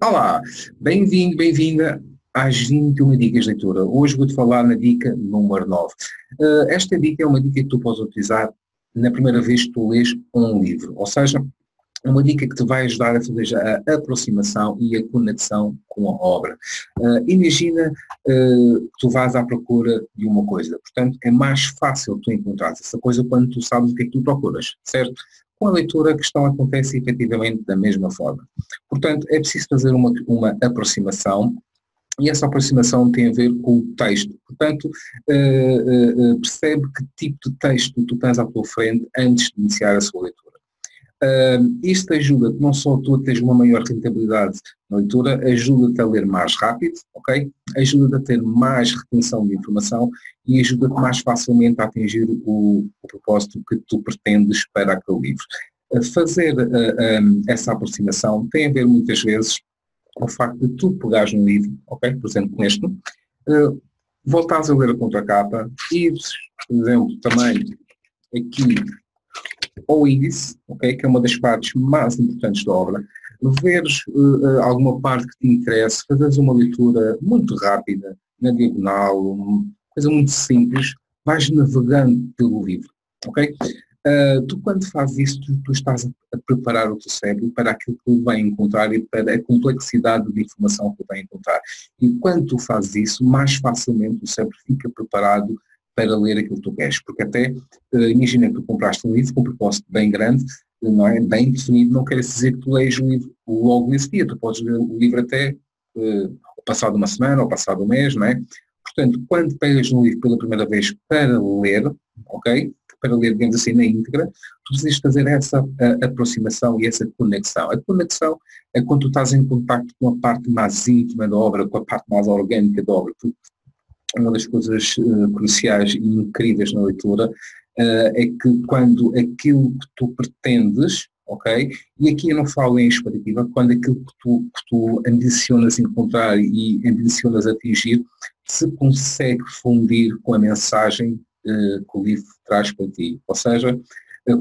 Olá, bem-vindo, bem-vinda às 21 dicas de leitura. Hoje vou-te falar na dica número 9. Uh, eh, esta dica é uma dica que tu podes utilizar na primeira vez que tu lês um livro, ou seja, é uma dica que te vai ajudar a fazer a aproximação e a conexão com a obra. Uh, imagina uh, que tu vais à procura de uma coisa, portanto é mais fácil tu encontrar essa coisa quando tu sabes o que é que tu procuras, certo? Com a leitura a questão acontece efetivamente da mesma forma. Portanto, é preciso fazer uma, uma aproximação e essa aproximação tem a ver com o texto. Portanto, uh, uh, percebe que tipo de texto tu tens à tua frente antes de iniciar a sua leitura. Uh, isto ajuda não só tu a teres uma maior rentabilidade na leitura, ajuda-te a ler mais rápido, ok? Ajuda-te a ter mais retenção de informação e ajuda-te mais facilmente a atingir o, o, propósito que tu pretendes para aquele livro. Uh, fazer uh, um, essa aproximação tem a ver muitas vezes com o facto de tu pegares um livro, ok? Por exemplo, neste, uh, voltares a ler a contracapa e, por exemplo, também aqui ao índice, okay, que é uma das partes mais importantes da obra, veres uh, alguma parte que te interesse, fazeres uma leitura muito rápida, na diagonal, uma coisa muito simples, vais navegando pelo livro, ok? Uh, tu quando fazes isso, tu, tu, estás a preparar o teu cérebro para aquilo que ele vai encontrar e para a complexidade de informação que ele vai encontrar. E quando tu fazes isso, mais facilmente o cérebro fica preparado para ler aquilo que tu queres, porque até, uh, imagina que tu compraste um livro com um propósito bem grande, não é? Bem definido, não quer dizer que tu leis o livro logo nesse dia, tu podes ler o livro até uh, passado uma semana ou passado um mês, não é? Portanto, quando pegas um livro pela primeira vez para ler, ok? Para ler, digamos assim, na íntegra, tu precisas fazer essa a, aproximação e essa conexão. A conexão é quando tu estás em contato com a parte mais íntima da obra, com a parte mais orgânica da obra. Tu uma das coisas uh, cruciais e incríveis na leitura uh, é que quando aquilo que tu pretendes, ok? E aqui eu não falo em expectativa, quando aquilo que tu, que tu ambicionas encontrar e ambicionas atingir se consegue fundir com a mensagem uh, que o livro traz para ti. Ou seja,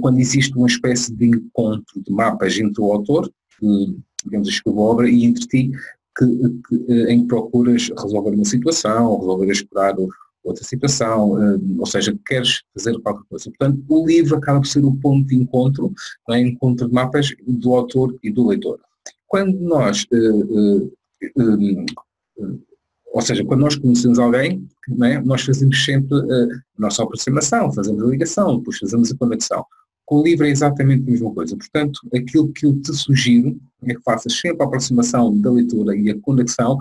quando existe uma espécie de encontro de mapas entre o autor, que, digamos, escreveu a obra, e entre ti, que, que, eh, em que procuras resolver uma situação resolver esperar outra situação, eh, ou seja, queres fazer qualquer coisa. Portanto, o livro acaba por ser o ponto de encontro, não é? encontro de mapas do autor e do leitor. Quando nós, eh, ou seja, quando nós conhecemos alguém, é? nós fazemos sempre a nossa aproximação, fazemos a ligação, depois fazemos a conexão. Com o livro é exatamente a mesma coisa. Portanto, aquilo que eu te sugiro é que faças sempre a aproximação da leitura e a conexão,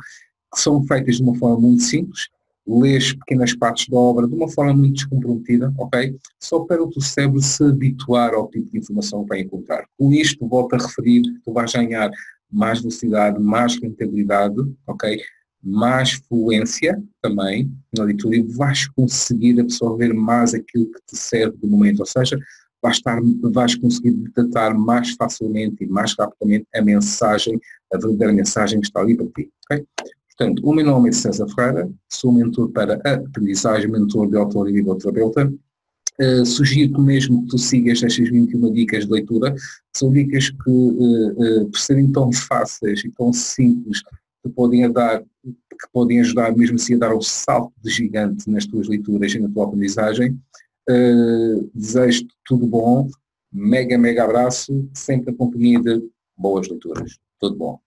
que são feitas de uma forma muito simples, lês pequenas partes da obra de uma forma muito descomprometida, ok? Só para o teu cérebro se habituar ao tipo de informação que vai encontrar. Com isto, volto a referir, tu vais ganhar mais velocidade, mais rentabilidade, ok? Mais fluência também na leitura e vais conseguir absorver mais aquilo que te serve do momento. Ou seja, vais, estar, vais conseguir detectar mais facilmente e mais rapidamente a mensagem, a verdadeira mensagem que está ali para ti. Okay? Portanto, o meu nome é César Ferreira, sou mentor para aprendizagem, mentor de autor e biblioterapeuta. Uh, sugiro mesmo que tu sigas estas 21 dicas de leitura, são dicas que, uh, uh, por serem tão fáceis e tão simples, que podem, dar, que podem ajudar mesmo assim a dar um salto de gigante nas tuas leituras e na tua aprendizagem. Uh, Desejo-te tudo bom, mega, mega abraço, sempre a companhia de boas leituras. Tudo bom.